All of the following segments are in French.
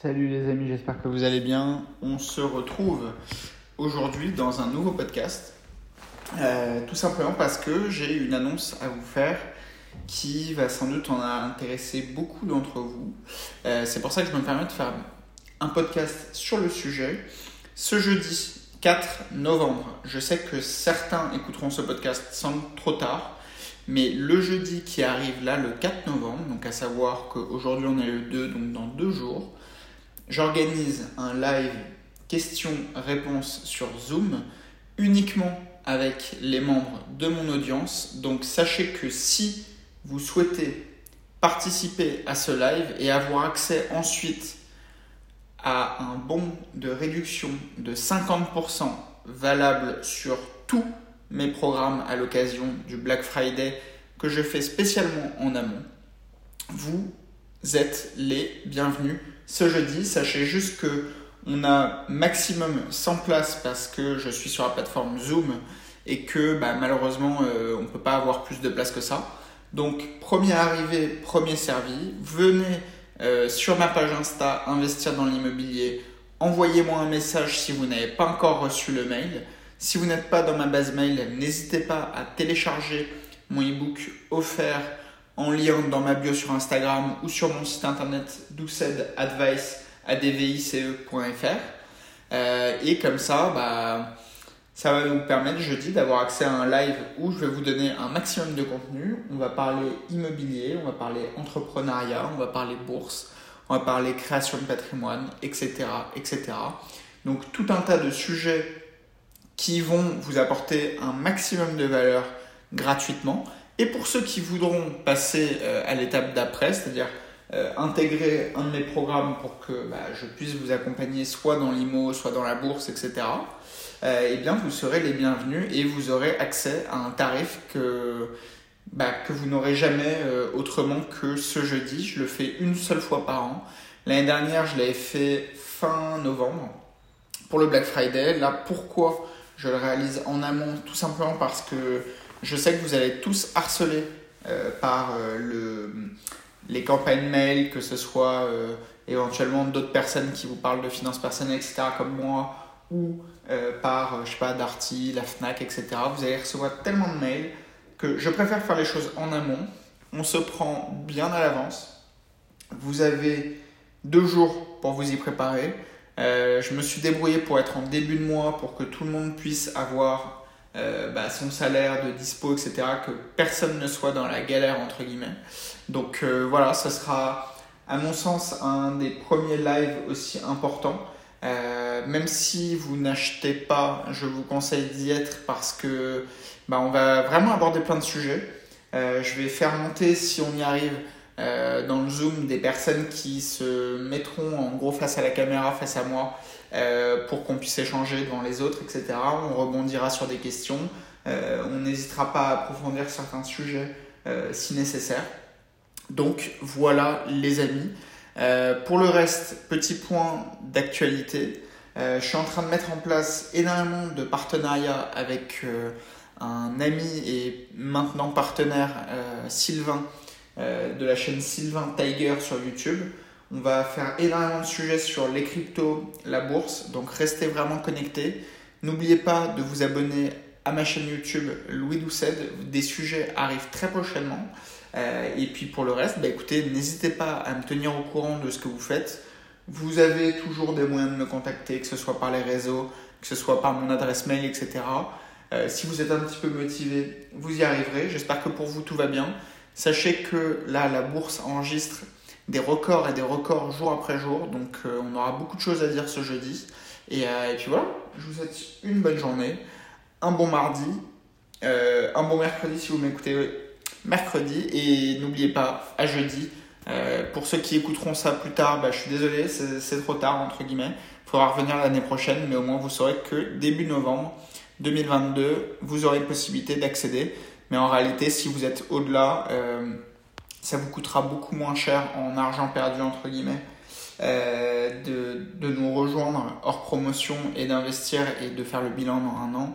Salut les amis, j'espère que vous allez bien. On se retrouve aujourd'hui dans un nouveau podcast. Euh, tout simplement parce que j'ai une annonce à vous faire qui va sans doute en intéresser beaucoup d'entre vous. Euh, c'est pour ça que je me permets de faire un podcast sur le sujet. Ce jeudi 4 novembre, je sais que certains écouteront ce podcast sans trop tard. Mais le jeudi qui arrive là, le 4 novembre, donc à savoir qu'aujourd'hui on est le 2, donc dans deux jours, j'organise un live questions-réponses sur Zoom uniquement avec les membres de mon audience. Donc sachez que si vous souhaitez participer à ce live et avoir accès ensuite à un bon de réduction de 50% valable sur tous mes programmes à l'occasion du Black Friday que je fais spécialement en amont, vous êtes les bienvenus ce jeudi. Sachez juste que on a maximum 100 places parce que je suis sur la plateforme Zoom et que bah, malheureusement euh, on ne peut pas avoir plus de places que ça. Donc premier arrivé, premier servi. Venez euh, sur ma page Insta investir dans l'immobilier. Envoyez-moi un message si vous n'avez pas encore reçu le mail. Si vous n'êtes pas dans ma base mail, n'hésitez pas à télécharger mon ebook offert en lien dans ma bio sur Instagram ou sur mon site internet doucedadvice.advice.fr. Euh, et comme ça, bah, ça va nous permettre jeudi d'avoir accès à un live où je vais vous donner un maximum de contenu. On va parler immobilier, on va parler entrepreneuriat, on va parler bourse, on va parler création de patrimoine, etc. etc. Donc tout un tas de sujets qui vont vous apporter un maximum de valeur gratuitement. Et pour ceux qui voudront passer euh, à l'étape d'après, c'est-à-dire euh, intégrer un de mes programmes pour que bah, je puisse vous accompagner soit dans l'IMO, soit dans la bourse, etc., euh, eh bien vous serez les bienvenus et vous aurez accès à un tarif que, bah, que vous n'aurez jamais autrement que ce jeudi. Je le fais une seule fois par an. L'année dernière, je l'avais fait fin novembre pour le Black Friday. Là, pourquoi je le réalise en amont? Tout simplement parce que je sais que vous allez tous harceler euh, par euh, le, les campagnes mail, que ce soit euh, éventuellement d'autres personnes qui vous parlent de finances personnelles, etc., comme moi, ou par, je sais pas, Darty, la FNAC, etc. Vous allez recevoir tellement de mails que je préfère faire les choses en amont. On se prend bien à l'avance. Vous avez deux jours pour vous y préparer. je me suis débrouillé pour être en début de mois pour que tout le monde puisse avoir euh, bah, son salaire de dispo, etc., que personne ne soit dans la galère, entre guillemets. Donc euh, voilà, ce sera, à mon sens, un des premiers lives aussi importants. Euh, même si vous n'achetez pas, je vous conseille d'y être parce que bah, on va vraiment aborder plein de sujets. je vais faire monter, si on y arrive, dans le Zoom des personnes qui se mettront en gros face à la caméra, face à moi, euh, pour qu'on puisse échanger devant les autres, etc. On rebondira sur des questions. Euh, on n'hésitera pas à approfondir certains sujets euh, si nécessaire. Donc voilà les amis. pour le reste, petit point d'actualité. je suis en train de mettre en place énormément de partenariats avec un ami et maintenant partenaire Sylvain de la chaîne Sylvain Tiger sur YouTube. On va faire énormément de sujets sur les cryptos, la bourse, donc restez vraiment connectés. N'oubliez pas de vous abonner à ma chaîne YouTube Louis Doucet, des sujets arrivent très prochainement. Euh, et puis pour le reste, bah écoutez, n'hésitez pas à me tenir au courant de ce que vous faites. Vous avez toujours des moyens de me contacter, que ce soit par les réseaux, que ce soit par mon adresse mail, etc. Euh, si vous êtes un petit peu motivé, vous y arriverez. J'espère que pour vous tout va bien. Sachez que là, la bourse enregistre des records et des records jour après jour. Donc euh, on aura beaucoup de choses à dire ce jeudi. Euh, et, puis voilà, je vous souhaite une bonne journée, un bon mardi, euh, un bon mercredi si vous m'écoutez mercredi. Et n'oubliez pas, à jeudi. pour ceux qui écouteront ça plus tard, bah, je suis désolé, c'est trop tard entre guillemets. Il faudra revenir l'année prochaine, mais au moins vous saurez que début novembre 2022, vous aurez une possibilité d'accéder. Mais en réalité, si vous êtes au-delà, ça vous coûtera beaucoup moins cher en argent perdu, entre guillemets, euh, de, de, nous rejoindre hors promotion et d'investir et de faire le bilan dans un an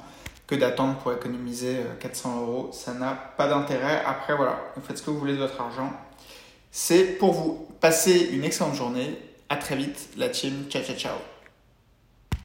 que d'attendre pour économiser 400 euh, euros. Ça n'a pas d'intérêt. Après, voilà, vous faites ce que vous voulez de votre argent. C'est pour vous. passer une excellente journée. À très vite, la team. Ciao, ciao, ciao.